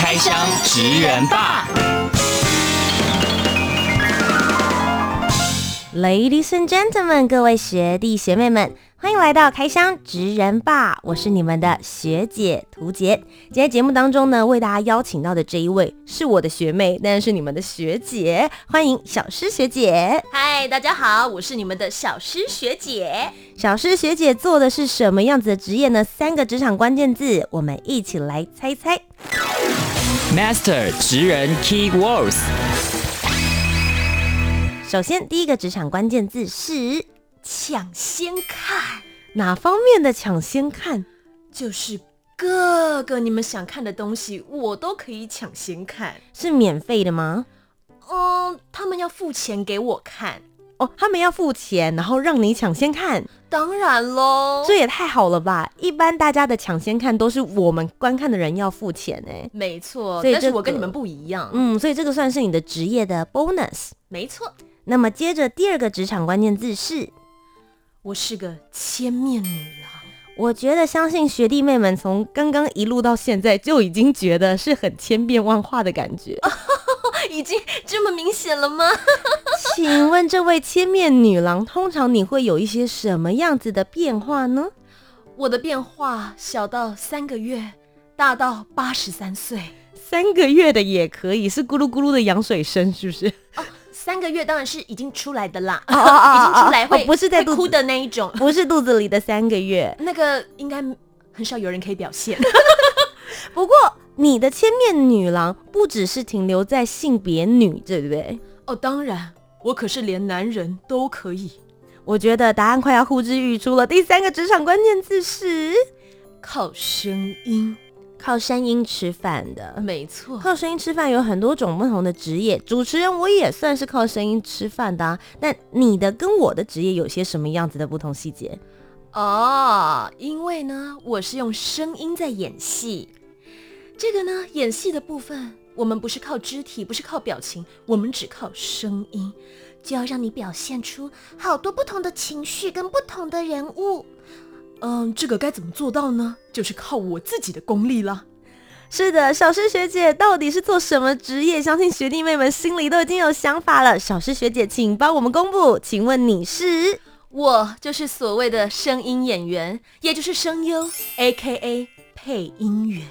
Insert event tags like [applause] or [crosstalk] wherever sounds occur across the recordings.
开箱职人吧，Ladies and gentlemen，各位学弟学妹们。欢迎来到开箱职人吧，我是你们的学姐涂洁。今天节目当中呢，为大家邀请到的这一位是我的学妹，但是你们的学姐，欢迎小诗学姐。嗨，大家好，我是你们的小诗学姐。小诗学姐做的是什么样子的职业呢？三个职场关键字，我们一起来猜猜。Master 职人 Key Words。首先，第一个职场关键字是。抢先看，哪方面的抢先看？就是各个你们想看的东西，我都可以抢先看。是免费的吗？嗯，他们要付钱给我看。哦，他们要付钱，然后让你抢先看。当然喽，这也太好了吧！一般大家的抢先看都是我们观看的人要付钱哎。没错，但是我跟你们不一样。嗯，所以这个算是你的职业的 bonus。没错。那么接着第二个职场关键字是。我是个千面女郎，我觉得相信学弟妹们从刚刚一路到现在就已经觉得是很千变万化的感觉，[laughs] 已经这么明显了吗？[laughs] 请问这位千面女郎，通常你会有一些什么样子的变化呢？我的变化小到三个月，大到八十三岁，三个月的也可以，是咕噜咕噜的羊水声，是不是？哦三个月当然是已经出来的啦，哦哦哦已经出来会、哦、不是在哭的那一种，不是肚子里的三个月，那个应该很少有人可以表现。[laughs] 不过你的千面女郎不只是停留在性别女，对不对？哦，当然，我可是连男人都可以。我觉得答案快要呼之欲出了。第三个职场关键字是靠声音。靠声音吃饭的，没错。靠声音吃饭有很多种不同的职业，主持人我也算是靠声音吃饭的啊。那你的跟我的职业有些什么样子的不同细节？哦，因为呢，我是用声音在演戏。这个呢，演戏的部分，我们不是靠肢体，不是靠表情，我们只靠声音，就要让你表现出好多不同的情绪跟不同的人物。嗯，这个该怎么做到呢？就是靠我自己的功力了。是的，小诗学姐到底是做什么职业？相信学弟妹们心里都已经有想法了。小诗学姐，请帮我们公布，请问你是？我就是所谓的声音演员，也就是声优，AKA 配音员。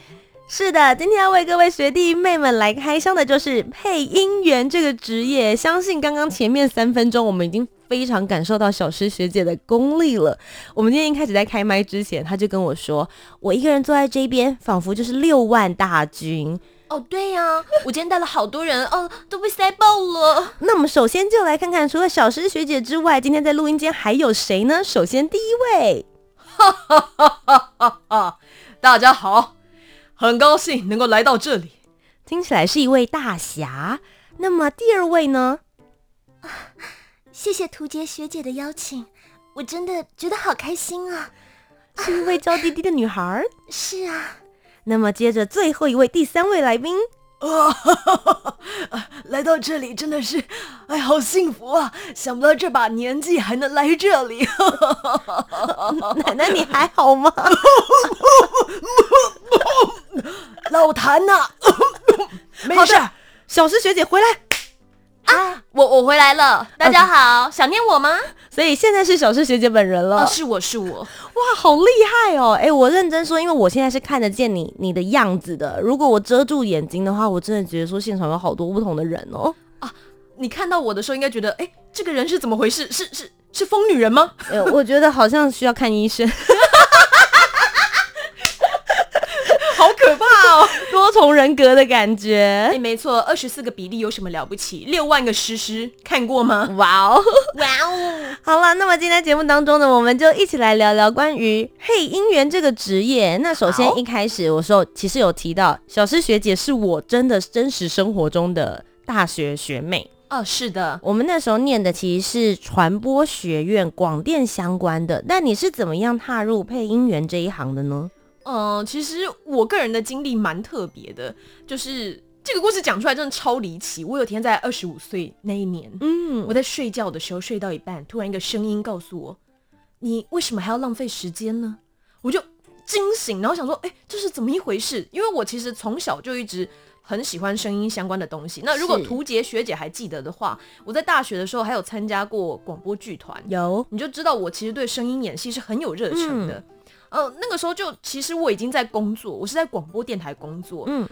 是的，今天要为各位学弟妹们来开箱的就是配音员这个职业。相信刚刚前面三分钟，我们已经。非常感受到小诗学姐的功力了。我们今天一开始在开麦之前，她就跟我说：“我一个人坐在这边，仿佛就是六万大军。”哦，对呀、啊，我今天带了好多人，哦，都被塞爆了。那我们首先就来看看，除了小诗学姐之外，今天在录音间还有谁呢？首先第一位，哈哈哈哈哈哈！大家好，很高兴能够来到这里，听起来是一位大侠。那么第二位呢？谢谢图杰学姐的邀请，我真的觉得好开心啊！是一位娇滴滴的女孩。[laughs] 是啊。那么接着最后一位第三位来宾，啊，[laughs] 来到这里真的是，哎，好幸福啊！想不到这把年纪还能来这里。[laughs] 奶奶你还好吗？[laughs] 老谭呐、啊，[laughs] 没事，小诗学姐回来。啊，我我回来了，大家好，想念我吗？所以现在是小诗学姐本人了。哦，是我是我，哇，好厉害哦！哎，我认真说，因为我现在是看得见你你的样子的。如果我遮住眼睛的话，我真的觉得说现场有好多不同的人哦。啊，你看到我的时候应该觉得，哎，这个人是怎么回事？是是是疯女人吗？呃，我觉得好像需要看医生。[laughs] 好可怕哦！多多重人格的感觉。哎，没错，二十四个比例有什么了不起？六万个诗诗看过吗？哇哦，哇哦！好了，那么今天节目当中呢，我们就一起来聊聊关于配音员这个职业。那首先一开始我说，其实有提到小诗学姐是我真的真实生活中的大学学妹。哦，是的，我们那时候念的其实是传播学院广电相关的。那你是怎么样踏入配音员这一行的呢？嗯、呃，其实我个人的经历蛮特别的，就是这个故事讲出来真的超离奇。我有天在二十五岁那一年，嗯，我在睡觉的时候睡到一半，突然一个声音告诉我：“你为什么还要浪费时间呢？”我就惊醒，然后想说：“哎，这是怎么一回事？”因为我其实从小就一直。很喜欢声音相关的东西。那如果图杰学姐还记得的话，我在大学的时候还有参加过广播剧团，有你就知道我其实对声音演戏是很有热忱的。嗯、呃，那个时候就其实我已经在工作，我是在广播电台工作。嗯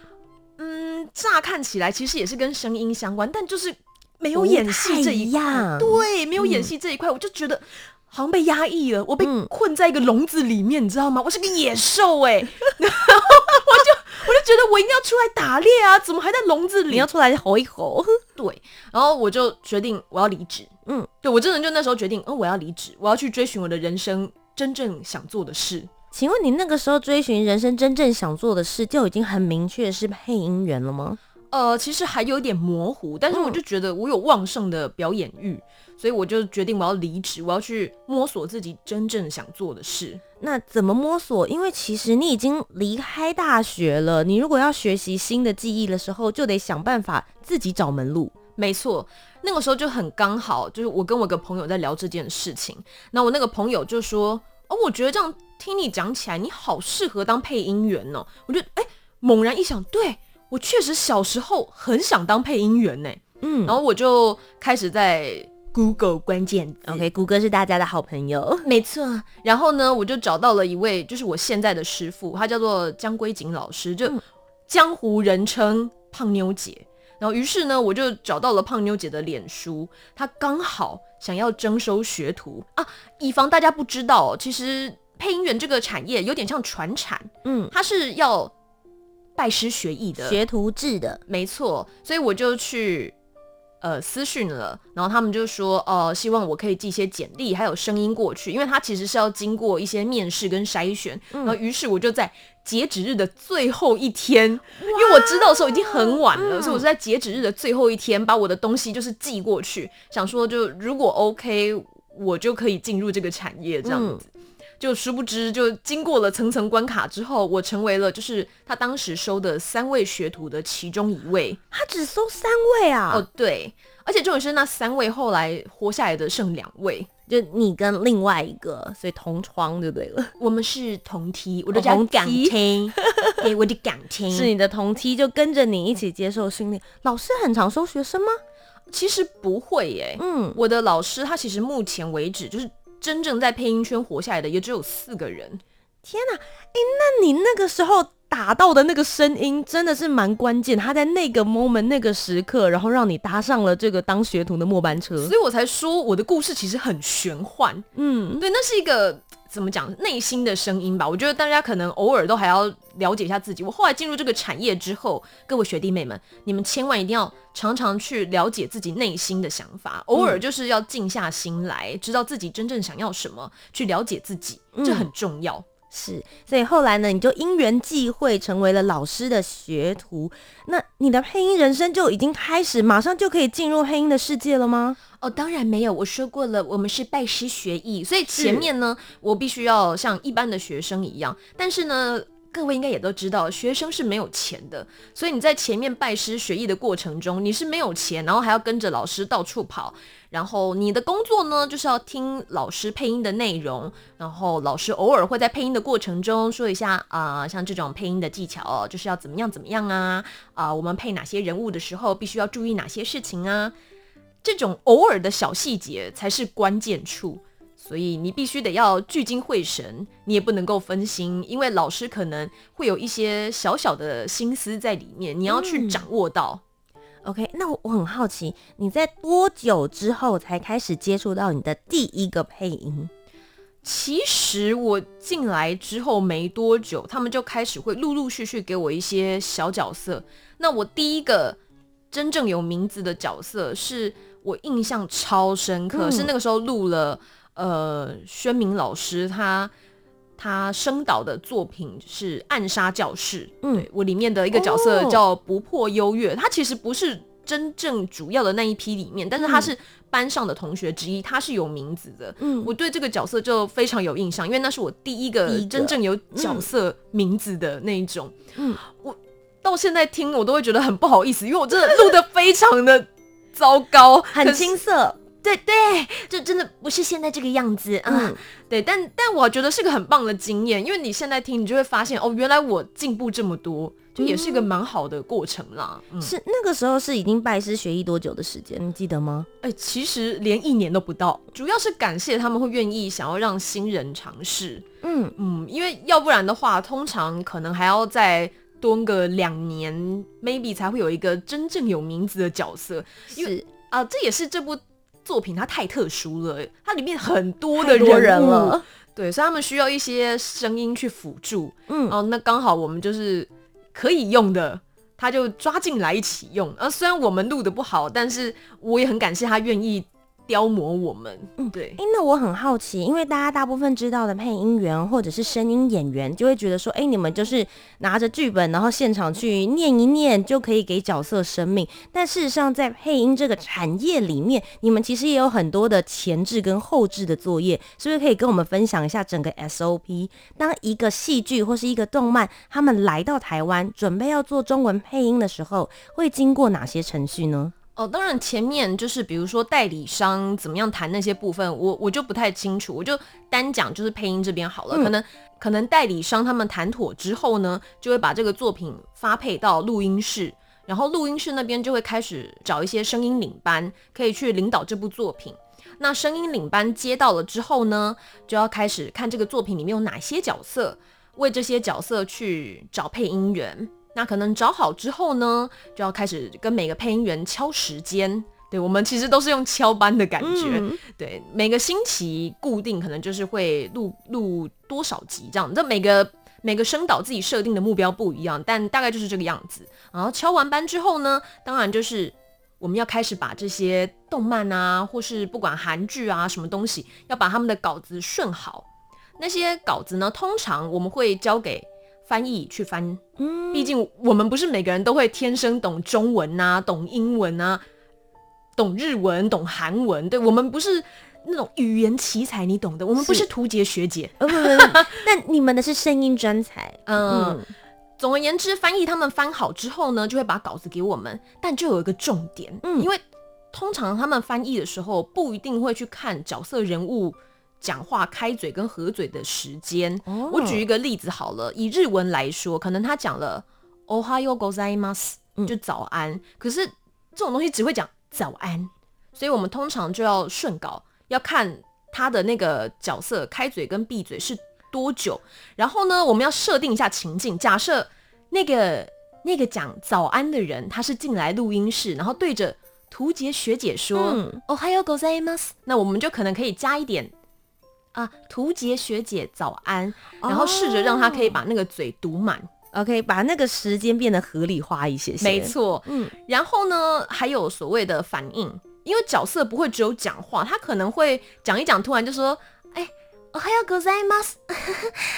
嗯，乍看起来其实也是跟声音相关，但就是没有演戏这一块。对，没有演戏这一块，嗯、我就觉得好像被压抑了，我被困在一个笼子里面，你知道吗？我是个野兽哎、[laughs] 欸，[laughs] 然后我就。我就觉得我一定要出来打猎啊！怎么还在笼子里？你要出来吼一吼。[laughs] 对，然后我就决定我要离职。嗯，对，我真的就那时候决定，嗯，我要离职，我要去追寻我的人生真正想做的事。请问你那个时候追寻人生真正想做的事，就已经很明确是配音员了吗？呃，其实还有点模糊，但是我就觉得我有旺盛的表演欲，嗯、所以我就决定我要离职，我要去摸索自己真正想做的事。那怎么摸索？因为其实你已经离开大学了，你如果要学习新的技艺的时候，就得想办法自己找门路。没错，那个时候就很刚好，就是我跟我一个朋友在聊这件事情，那我那个朋友就说：“哦，我觉得这样听你讲起来，你好适合当配音员哦。”我就哎，猛然一想，对。我确实小时候很想当配音员呢，嗯，然后我就开始在 Google 关键字，OK，Google 是大家的好朋友，没错。然后呢，我就找到了一位，就是我现在的师傅，他叫做江归景老师，就江湖人称胖妞姐。然后于是呢，我就找到了胖妞姐的脸书，她刚好想要征收学徒。啊，以防大家不知道，其实配音员这个产业有点像传产，嗯，它是要。拜师学艺的。学徒制的，没错，所以我就去呃私讯了，然后他们就说，哦、呃，希望我可以寄一些简历还有声音过去，因为他其实是要经过一些面试跟筛选，嗯、然后于是我就在截止日的最后一天，因为我知道的时候已经很晚了，嗯、所以我是在截止日的最后一天把我的东西就是寄过去，想说就如果 OK，我就可以进入这个产业这样子。嗯就殊不知，就经过了层层关卡之后，我成为了就是他当时收的三位学徒的其中一位。他只收三位啊？哦，对，而且重点是那三位后来活下来的剩两位，就你跟另外一个，所以同窗就对了。我们是同梯，我的同港梯，对，[laughs] 我的港梯是你的同梯，就跟着你一起接受训练。老师很常收学生吗？其实不会耶。嗯，我的老师他其实目前为止就是。真正在配音圈活下来的也只有四个人。天哪，哎，那你那个时候打到的那个声音真的是蛮关键，他在那个 moment 那个时刻，然后让你搭上了这个当学徒的末班车，所以我才说我的故事其实很玄幻。嗯，对，那是一个。怎么讲内心的声音吧？我觉得大家可能偶尔都还要了解一下自己。我后来进入这个产业之后，各位学弟妹们，你们千万一定要常常去了解自己内心的想法，偶尔就是要静下心来，知道自己真正想要什么，去了解自己，这很重要。嗯是，所以后来呢，你就因缘际会成为了老师的学徒。那你的配音人生就已经开始，马上就可以进入配音的世界了吗？哦，当然没有。我说过了，我们是拜师学艺，所以前面呢，我必须要像一般的学生一样。但是呢，各位应该也都知道，学生是没有钱的，所以你在前面拜师学艺的过程中，你是没有钱，然后还要跟着老师到处跑。然后你的工作呢，就是要听老师配音的内容，然后老师偶尔会在配音的过程中说一下啊、呃，像这种配音的技巧哦，就是要怎么样怎么样啊啊、呃，我们配哪些人物的时候必须要注意哪些事情啊，这种偶尔的小细节才是关键处，所以你必须得要聚精会神，你也不能够分心，因为老师可能会有一些小小的心思在里面，你要去掌握到。嗯 OK，那我很好奇，你在多久之后才开始接触到你的第一个配音？其实我进来之后没多久，他们就开始会陆陆续续给我一些小角色。那我第一个真正有名字的角色，是我印象超深刻，嗯、是那个时候录了呃，宣明老师他他声导的作品是《暗杀教室》，嗯，对，我里面的一个角色叫不破优越，他其实不是。真正主要的那一批里面，但是他是班上的同学之一，嗯、他是有名字的。嗯，我对这个角色就非常有印象，因为那是我第一个真正有角色名字的那一种。嗯，我到现在听我都会觉得很不好意思，因为我真的录得非常的糟糕，[laughs] 很青涩。对对，就真的不是现在这个样子啊。嗯、对，但但我觉得是个很棒的经验，因为你现在听，你就会发现哦，原来我进步这么多。就也是一个蛮好的过程啦。嗯，是那个时候是已经拜师学艺多久的时间？你记得吗？哎、欸，其实连一年都不到。主要是感谢他们会愿意想要让新人尝试。嗯嗯，因为要不然的话，通常可能还要再蹲个两年，maybe 才会有一个真正有名字的角色。因为啊、呃，这也是这部作品它太特殊了，它里面很多的人。对，所以他们需要一些声音去辅助。嗯，哦，那刚好我们就是。可以用的，他就抓进来一起用。而、啊、虽然我们录的不好，但是我也很感谢他愿意雕磨我们。嗯，对。哎、欸，那我很好奇，因为大家大部分知道的配音员或者是声音演员，就会觉得说，哎、欸，你们就是拿着剧本，然后现场去念一念，就可以给角色生命。但事实上，在配音这个产业里面，你们其实也有很多的前置跟后置的作业，是不是可以跟我们分享一下整个 SOP？当一个戏剧或是一个动漫，他们来到台湾，准备要做中文配音的时候，会经过哪些程序呢？哦，当然前面就是比如说代理商怎么样谈那些部分，我我就不太清楚，我就单讲就是配音这边好了。嗯、可能可能代理商他们谈妥之后呢，就会把这个作品发配到录音室，然后录音室那边就会开始找一些声音领班，可以去领导这部作品。那声音领班接到了之后呢，就要开始看这个作品里面有哪些角色，为这些角色去找配音员。那可能找好之后呢，就要开始跟每个配音员敲时间。对，我们其实都是用敲班的感觉。嗯、对，每个星期固定可能就是会录录多少集这样。这每个每个声导自己设定的目标不一样，但大概就是这个样子。然后敲完班之后呢，当然就是我们要开始把这些动漫啊，或是不管韩剧啊什么东西，要把他们的稿子顺好。那些稿子呢，通常我们会交给。翻译去翻，嗯，毕竟我们不是每个人都会天生懂中文啊，懂英文啊，懂日文，懂韩文，对，我们不是那种语言奇才，你懂的，我们不是图杰学姐，呃，[laughs] 那你们的是声音专才，嗯，嗯，总而言之，翻译他们翻好之后呢，就会把稿子给我们，但就有一个重点，嗯，因为通常他们翻译的时候不一定会去看角色人物。讲话开嘴跟合嘴的时间，oh. 我举一个例子好了。以日文来说，可能他讲了“おはようございます”，就早安。嗯、可是这种东西只会讲早安，所以我们通常就要顺稿，要看他的那个角色开嘴跟闭嘴是多久。然后呢，我们要设定一下情境，假设那个那个讲早安的人他是进来录音室，然后对着屠洁学姐说“おはようございます”，那我们就可能可以加一点。 啊，屠洁学姐早安，然后试着让她可以把那个嘴读满，OK，把那个时间变得合理化一些些。没错，嗯，然后呢，还有所谓的反应，因为角色不会只有讲话，他可能会讲一讲，突然就说，哎，おはようございます，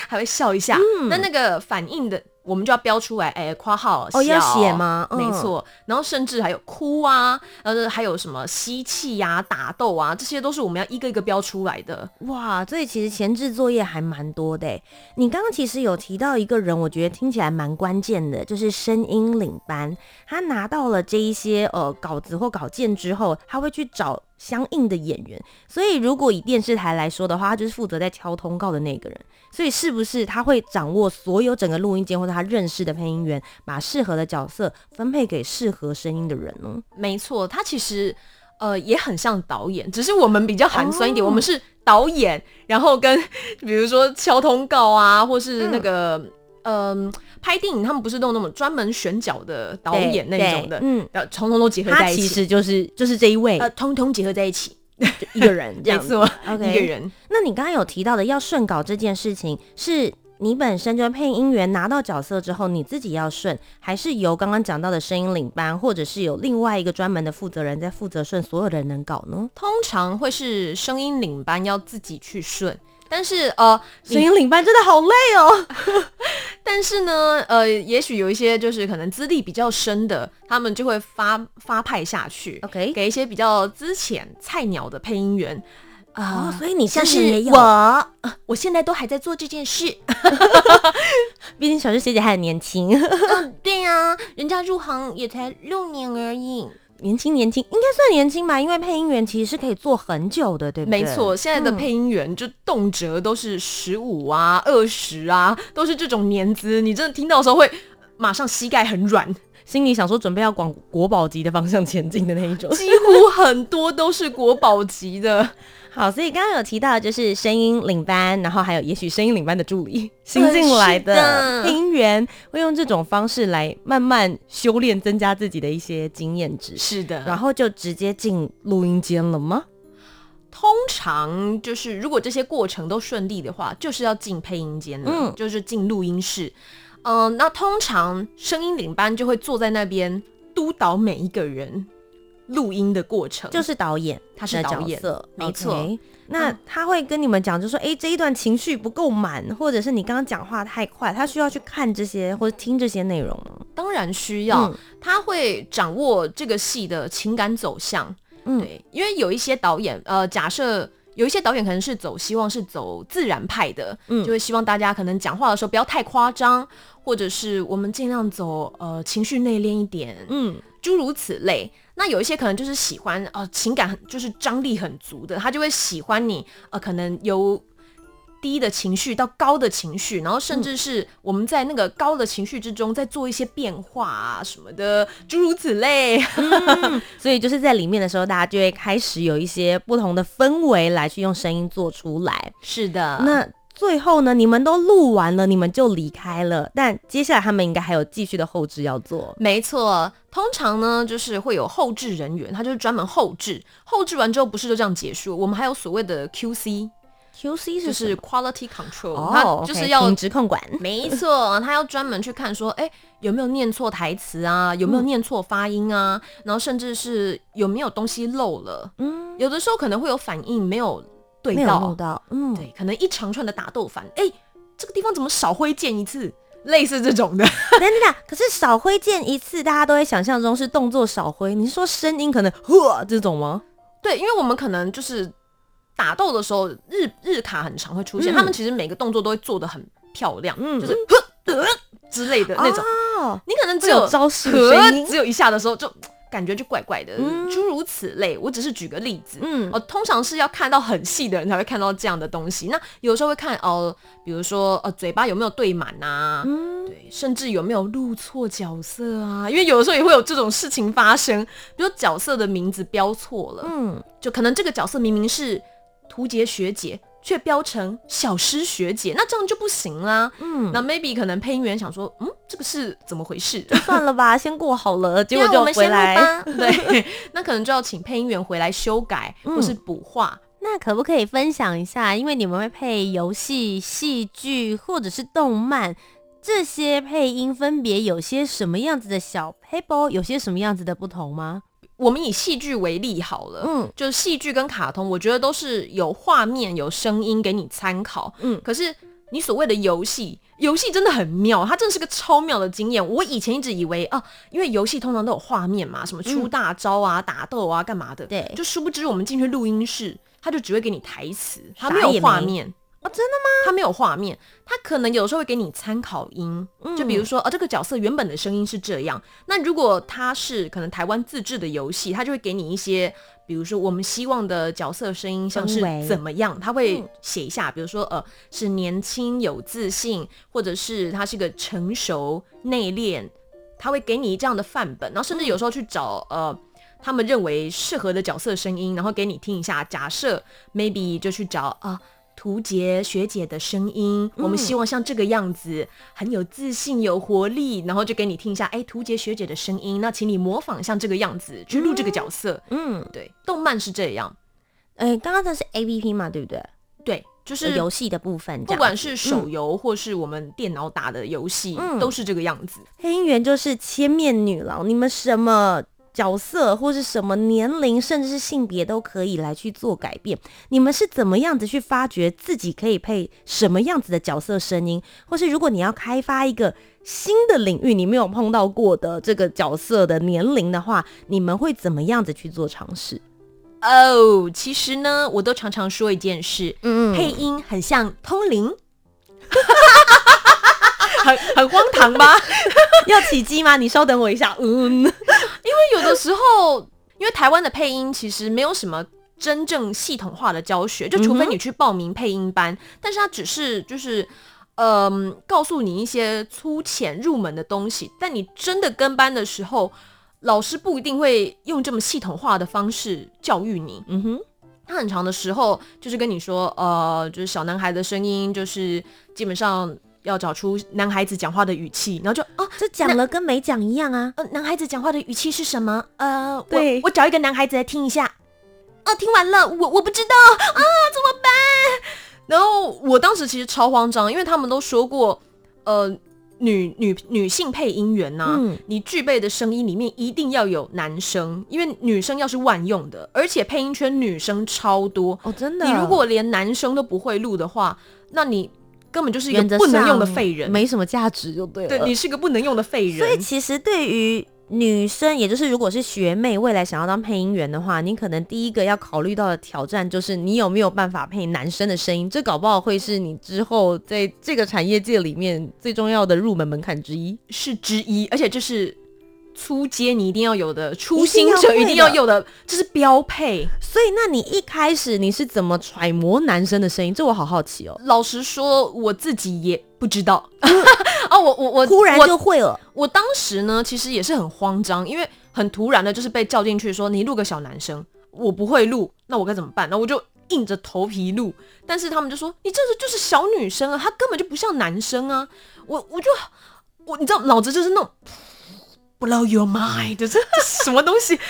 还会笑一下，嗯、那那个反应的。 我们就要标出来，哎，括号哦，要写吗？没错，然后甚至还有哭啊，呃，还有什么吸气呀、打斗啊，这些都是我们要一个一个标出来的。哇，所以其实前置作业还蛮多的。你刚刚其实有提到一个人，我觉得听起来蛮关键的，就是声音领班，他拿到了这一些呃稿子或稿件之后，他会去找。相应的演员，所以如果以电视台来说的话，他就是负责在敲通告的那个人。所以是不是他会掌握所有整个录音间，或者他认识的配音员，把适合的角色分配给适合声音的人呢？没错，他其实呃也很像导演，只是我们比较寒酸一点，哦、我们是导演，然后跟比如说敲通告啊，或是那个嗯。呃拍电影，他们不是都有那种专门选角的导演那种的，嗯，然后通通都结合在一起，其实就是就是这一位，呃，通通结合在一起，[laughs] 一个人这样子。，OK，一个人。那你刚刚有提到的要顺稿这件事情，是你本身就配音员拿到角色之后，你自己要顺，还是由刚刚讲到的声音领班，或者是有另外一个专门的负责人在负责顺所有的人能稿呢？通常会是声音领班要自己去顺。但是呃，声音领班真的好累哦。[laughs] 但是呢，呃，也许有一些就是可能资历比较深的，他们就会发发派下去，OK，给一些比较资浅菜鸟的配音员。啊、所以你像是我，呃，我现在都还在做这件事。[laughs] 毕竟小师学姐还很年轻。嗯，对呀、啊，人家入行也才六年而已。年轻年轻，应该算年轻吧，因为配音员其实是可以做很久的，对不对？没错，现在的配音员就动辄都是十五啊、二十啊，都是这种年资。你真的听到的时候会马上膝盖很软，心里想说准备要往国宝级的方向前进的那一种。几乎很多都是国宝级的。好，所以刚刚有提到就是声音领班，然后还有也许声音领班的助理，[laughs] 新进来的配音员会用这种方式来慢慢修炼，增加自己的一些经验值。是的，然后就直接进录音间了吗？通常就是如果这些过程都顺利的话，就是要进配音间了，嗯，就是进录音室。嗯、呃，那通常声音领班就会坐在那边督导每一个人。录音的过程就是导演，他是导演，没错。Okay, 那他会跟你们讲，就说，哎、欸，这一段情绪不够满，或者是你刚刚讲话太快，他需要去看这些或者听这些内容吗？当然需要，嗯、他会掌握这个戏的情感走向。嗯，对，因为有一些导演，呃，假设有一些导演可能是走希望是走自然派的，嗯，就会希望大家可能讲话的时候不要太夸张，或者是我们尽量走呃情绪内敛一点，嗯，诸如此类。那有一些可能就是喜欢呃情感很就是张力很足的，他就会喜欢你呃可能由低的情绪到高的情绪，然后甚至是我们在那个高的情绪之中再做一些变化啊什么的，诸如此类。嗯，[laughs] 所以就是在里面的时候，大家就会开始有一些不同的氛围来去用声音做出来。是的，那。最后呢，你们都录完了，你们就离开了。但接下来他们应该还有继续的后置要做。没错，通常呢就是会有后置人员，他就是专门后置。后置完之后不是就这样结束，我们还有所谓的 QC，QC 就是 Quality Control，哦，他就是要品质控管。没错，他要专门去看说，哎、欸，有没有念错台词啊？有没有念错发音啊？嗯、然后甚至是有没有东西漏了？嗯，有的时候可能会有反应没有。对到，到，嗯，对，可能一长串的打斗翻，哎、欸，这个地方怎么少挥剑一次？类似这种的，等等，可是少挥剑一次，大家都会想象中是动作少挥，你是说声音可能呵这种吗？对，因为我们可能就是打斗的时候，日日卡很常会出现，嗯、他们其实每个动作都会做的很漂亮，嗯，就是呵呃之类的那种，哦，你可能只有，有招式只有一下的时候就。感觉就怪怪的，嗯、诸如此类。我只是举个例子，嗯，哦，通常是要看到很细的人才会看到这样的东西。那有时候会看哦，比如说呃，嘴巴有没有对满啊，嗯，对，甚至有没有录错角色啊？因为有的时候也会有这种事情发生，比如角色的名字标错了，嗯，就可能这个角色明明是图杰学姐。却标成小师学姐，那这样就不行啦。嗯，那 maybe 可能配音员想说，嗯，这个是怎么回事？就 [laughs] 算了吧，先过好了，[laughs] 结果就回来。[laughs] 对，那可能就要请配音员回来修改或是补画。嗯。那可不可以分享一下？因为你们会配游戏、戏剧或者是动漫，这些配音分别有些什么样子的小 paper，，有些什么样子的不同吗？我们以戏剧为例好了，嗯，就是戏剧跟卡通，我觉得都是有画面、有声音给你参考，嗯。可是你所谓的游戏，游戏真的很妙，它真的是个超妙的经验。我以前一直以为啊，因为游戏通常都有画面嘛，什么出大招啊、嗯、打斗啊、干嘛的，对。就殊不知我们进去录音室，他就只会给你台词，他没有画面。哦，真的吗？他没有画面，他可能有时候会给你参考音，嗯、就比如说，哦，这个角色原本的声音是这样。那如果他是可能台湾自制的游戏，他就会给你一些，比如说我们希望的角色声音像是怎么样，他会写一下，比如说呃是年轻有自信，或者是他是个成熟内敛，他会给你这样的范本，然后甚至有时候去找呃他们认为适合的角色声音，然后给你听一下。假设 maybe 就去找啊。呃屠洁学姐的声音，我们希望像这个样子，嗯、很有自信、有活力，然后就给你听一下。哎，图杰学姐的声音，那请你模仿像这个样子去录这个角色。嗯，对，动漫是这样。哎、欸，刚刚这是 A P P 嘛，对不对？对，就是游戏的部分，不管是手游或是我们电脑打的游戏，嗯，都是这个样子。黑音员就是千面女郎，你们什么角色或是什么年龄，甚至是性别都可以来去做改变。你们是怎么样子去发掘自己可以配什么样子的角色声音，或是如果你要开发一个新的领域，你没有碰到过的这个角色的年龄的话，你们会怎么样子去做尝试？哦，oh, 其实呢，我都常常说一件事，嗯，配音很像通灵，[laughs] 很很荒唐吧？[laughs] 要起鸡吗？你稍等我一下，嗯，因为有的时候，因为台湾的配音其实没有什么真正系统化的教学，就除非你去报名配音班，嗯、但是它只是就是，嗯、呃，告诉你一些粗浅入门的东西，但你真的跟班的时候。老师不一定会用这么系统化的方式教育你。嗯哼，他很长的时候就是跟你说，呃，就是小男孩的声音，就是基本上要找出男孩子讲话的语气，然后就哦，这讲了跟没讲一样啊。呃，男孩子讲话的语气是什么？呃，我我找一个男孩子来听一下。哦，听完了，我我不知道啊，怎么办？然后我当时其实超慌张，因为他们都说过，呃。女女女性配音员呐、啊，嗯、你具备的声音里面一定要有男生，因为女生要是万用的，而且配音圈女生超多哦，真的。你如果连男生都不会录的话，那你根本就是一个不能用的废人，没什么价值就对了。对，你是个不能用的废人。所以其实对于女生，也就是如果是学妹，未来想要当配音员的话，你可能第一个要考虑到的挑战就是你有没有办法配男生的声音，这搞不好会是你之后在这个产业界里面最重要的入门门槛之一，是之一，而且这是。初阶你一定要有的，初心者一定要有的，这是标配。所以，那你一开始你是怎么揣摩男生的声音？这我好好奇哦。老实说，我自己也不知道。哦，[laughs] 我我我突然就会了我。我当时呢，其实也是很慌张，因为很突然的，就是被叫进去说你录个小男生，我不会录，那我该怎么办？那我就硬着头皮录。但是他们就说你这是就是小女生啊，她根本就不像男生啊。我我就我你知道，脑子就是那种。Blow your mind，这这什么东西？[laughs]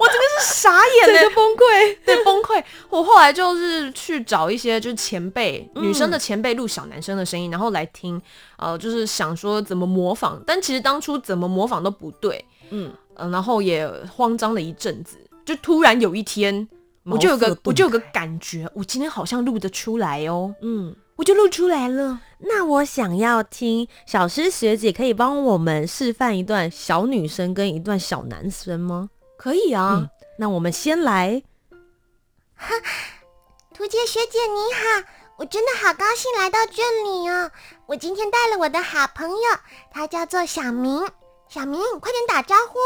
我真的是傻眼了，崩溃，对，崩溃。我后来就是去找一些就是前辈，嗯、女生的前辈录小男生的声音，然后来听，呃，就是想说怎么模仿，但其实当初怎么模仿都不对，嗯、呃，然后也慌张了一阵子，就突然有一天，我就有个我就有个感觉，我今天好像录得出来哦，嗯。我就露出来了。那我想要听小师学姐可以帮我们示范一段小女生跟一段小男生吗？可以啊。嗯、那我们先来。哈，屠洁学姐你好，我真的好高兴来到这里哦。我今天带了我的好朋友，他叫做小明。小明，快点打招呼。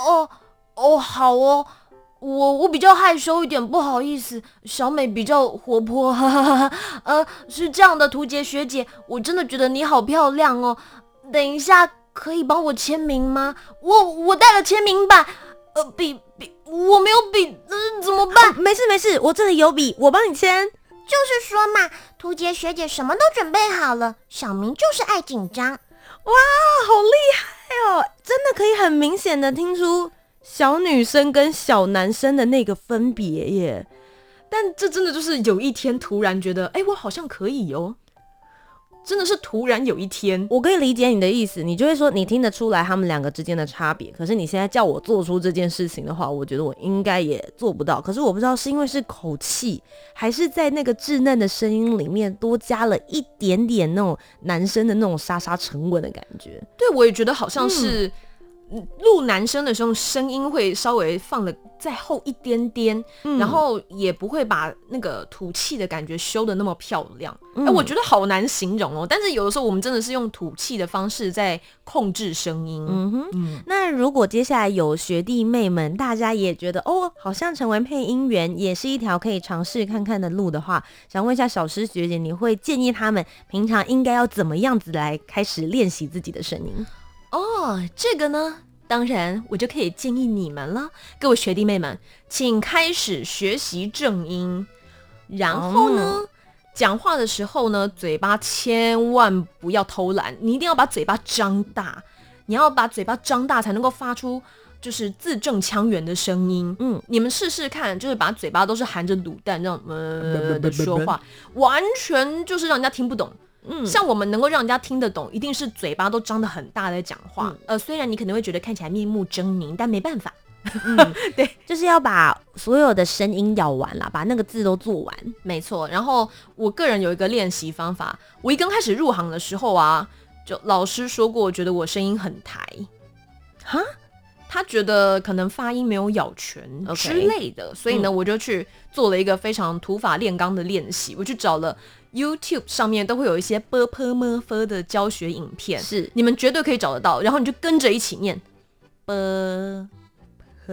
哦哦，好哦。我我比较害羞一点，不好意思。小美比较活泼，哈哈哈哈。呃，是这样的，图杰学姐，我真的觉得你好漂亮哦。等一下可以帮我签名吗？我我带了签名板，呃，笔笔我没有笔，呃，怎么办？哦，没事没事，我这里有笔，我帮你签。就是说嘛，图杰学姐什么都准备好了，小明就是爱紧张。哇，好厉害哦！真的可以很明显的听出。小女生跟小男生的那个分别耶，但这真的就是有一天突然觉得，哎、欸，我好像可以哦，真的是突然有一天，我可以理解你的意思，你就会说你听得出来他们两个之间的差别，可是你现在叫我做出这件事情的话，我觉得我应该也做不到。可是我不知道是因为是口气，还是在那个稚嫩的声音里面多加了一点点那种男生的那种沙沙沉稳的感觉。对，我也觉得好像是。嗯录男生的时候，声音会稍微放的再厚一点点，嗯、然后也不会把那个吐气的感觉修的那么漂亮。哎、嗯欸，我觉得好难形容哦。但是有的时候我们真的是用吐气的方式在控制声音。嗯哼，嗯，那如果接下来有学弟妹们，大家也觉得哦，好像成为配音员也是一条可以尝试看看的路的话，想问一下小师学姐，你会建议他们平常应该要怎么样子来开始练习自己的声音？哦，这个呢，当然我就可以建议你们了，各位学弟妹们，请开始学习正音。然后呢，嗯、讲话的时候呢，嘴巴千万不要偷懒，你一定要把嘴巴张大，你要把嘴巴张大才能够发出就是字正腔圆的声音。嗯，你们试试看，就是把嘴巴都是含着卤蛋这样呃的说话，完全就是让人家听不懂。嗯，像我们能够让人家听得懂，一定是嘴巴都张得很大在讲话。嗯、呃，虽然你可能会觉得看起来面目狰狞，但没办法。嗯，[laughs] 对，就是要把所有的声音咬完了，把那个字都做完。没错。然后我个人有一个练习方法，我一刚开始入行的时候啊，就老师说过，觉得我声音很抬。哈？他觉得可能发音没有咬全之类的.所以呢，我就去做了一个非常土法炼钢的练习，我去找了。YouTube 上面都会有一些 b p m f 的教学影片，是你们绝对可以找得到。然后你就跟着一起念 b p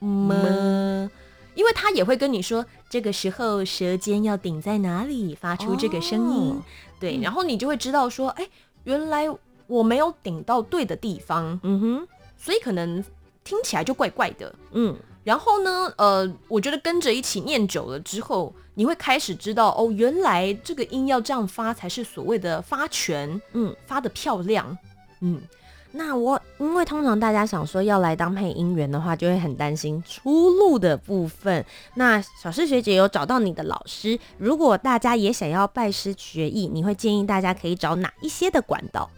m，因为他也会跟你说，这个时候舌尖要顶在哪里，发出这个声音。对，然后你就会知道说，哎，原来我没有顶到对的地方。嗯哼，所以可能听起来就怪怪的。嗯。然后呢，呃，我觉得跟着一起念久了之后，你会开始知道哦，原来这个音要这样发才是所谓的发全，嗯，发得漂亮，嗯。那我因为通常大家想说要来当配音员的话，就会很担心出路的部分。那小诗学姐有找到你的老师，如果大家也想要拜师学艺，你会建议大家可以找哪一些的管道？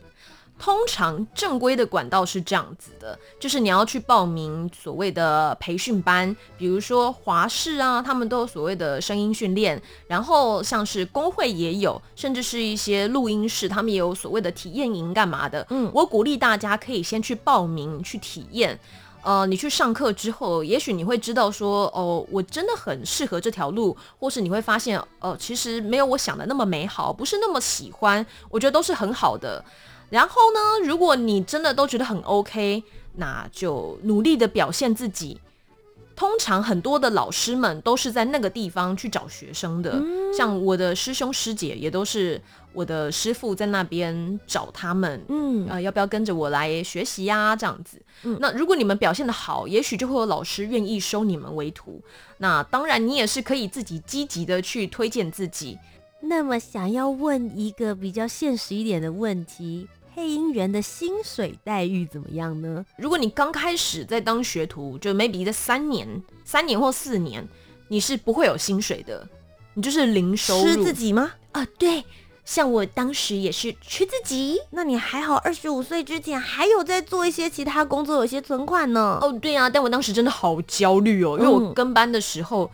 通常正规的管道是这样子的，就是你要去报名所谓的培训班，比如说华视啊，他们都有所谓的声音训练，然后像是工会也有，甚至是一些录音室，他们也有所谓的体验营干嘛的。嗯，我鼓励大家可以先去报名去体验，呃，你去上课之后，也许你会知道说，哦，我真的很适合这条路，或是你会发现，哦、呃，其实没有我想的那么美好，不是那么喜欢，我觉得都是很好的。然后呢，如果你真的都觉得很 OK，那就努力的表现自己。通常很多的老师们都是在那个地方去找学生的，嗯、像我的师兄师姐也都是我的师傅在那边找他们。嗯，呃，要不要跟着我来学习呀、啊？这样子。嗯，那如果你们表现的好，也许就会有老师愿意收你们为徒。那当然，你也是可以自己积极的去推荐自己。那么，想要问一个比较现实一点的问题。配音员的薪水待遇怎么样呢？如果你刚开始在当学徒，就 maybe 在三年、三年或四年，你是不会有薪水的，你就是零收入。吃自己吗？啊，对，像我当时也是吃自己。那你还好，二十五岁之前还有在做一些其他工作，有些存款呢。哦，对啊，但我当时真的好焦虑哦，因为我跟班的时候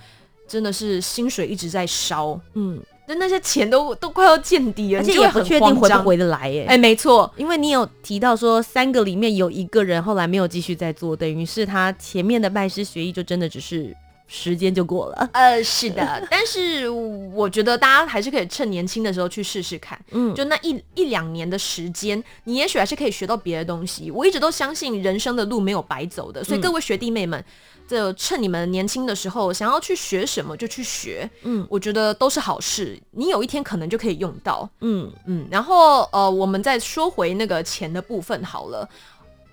真的是薪水一直在烧，嗯。那那些钱都都快要见底了，而且也不确定回不回得来耶。哎，没错，因为你有提到说三个里面有一个人后来没有继续再做，等于是他前面的拜师学艺就真的只是时间就过了。呃，是的，[laughs] 但是我觉得大家还是可以趁年轻的时候去试试看，嗯，就那一一两年的时间，你也许还是可以学到别的东西。我一直都相信人生的路没有白走的，所以各位学弟妹们。就趁你们年轻的时候，想要去学什么就去学，嗯，我觉得都是好事。你有一天可能就可以用到，嗯嗯。然后呃，我们再说回那个钱的部分好了，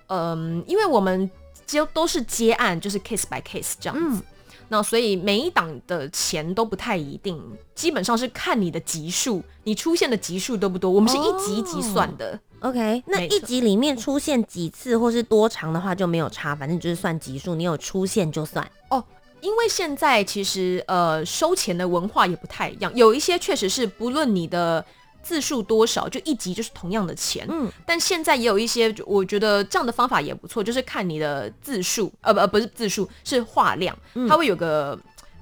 嗯，因为我们接都是接案，就是 case by case 这样子。嗯那所以每一档的钱都不太一定，基本上是看你的集数，你出现的集数多不多？我们是一集一集算的。Oh, OK，那一集里面出现几次或是多长的话就没有差，反正就是算集数，你有出现就算。哦，因为现在其实呃收钱的文化也不太一样，有一些确实是不论你的。字数多少就一集就是同样的钱，嗯，但现在也有一些，我觉得这样的方法也不错，就是看你的字数，呃不呃不是字数，是画量，它会有个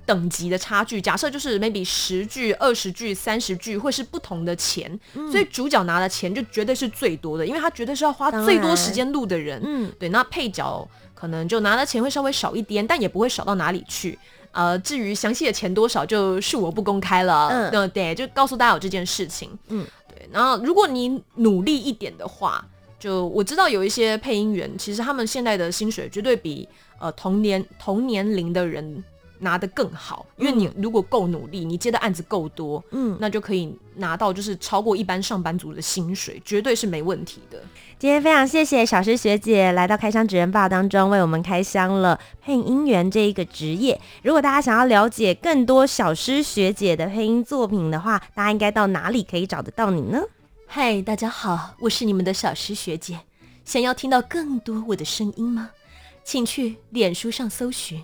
等级的差距。假设就是 maybe 十句、二十句、三十句会是不同的钱，所以主角拿的钱就绝对是最多的，因为他绝对是要花最多时间录的人，嗯，对，那配角可能就拿的钱会稍微少一点，但也不会少到哪里去。呃，至于详细的钱多少，就恕我不公开了。嗯，对，对，就告诉大家有这件事情。嗯，对。然后，如果你努力一点的话，就我知道有一些配音员，其实他们现在的薪水绝对比呃同年同年龄的人拿得更好，因为你如果够努力，你接的案子够多，嗯，那就可以拿到就是超过一般上班族的薪水，绝对是没问题的。今天非常谢谢小诗学姐来到《开箱职人吧》当中，为我们开箱了配音员这一个职业。如果大家想要了解更多小诗学姐的配音作品的话，大家应该到哪里可以找得到你呢？嗨，大家好，我是你们的小诗学姐。想要听到更多我的声音吗？请去脸书上搜寻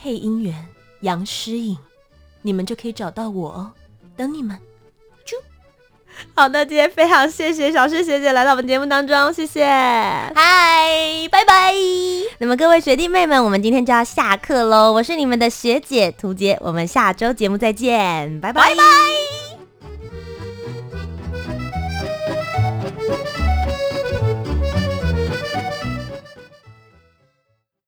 配音员杨诗颖，你们就可以找到我哦。等你们。好的，今天非常谢谢小诗学姐来到我们节目当中，谢谢。嗨，拜拜。那么各位学弟妹们，我们今天就要下课喽。我是你们的学姐涂洁，我们下周节目再见，拜拜。拜拜。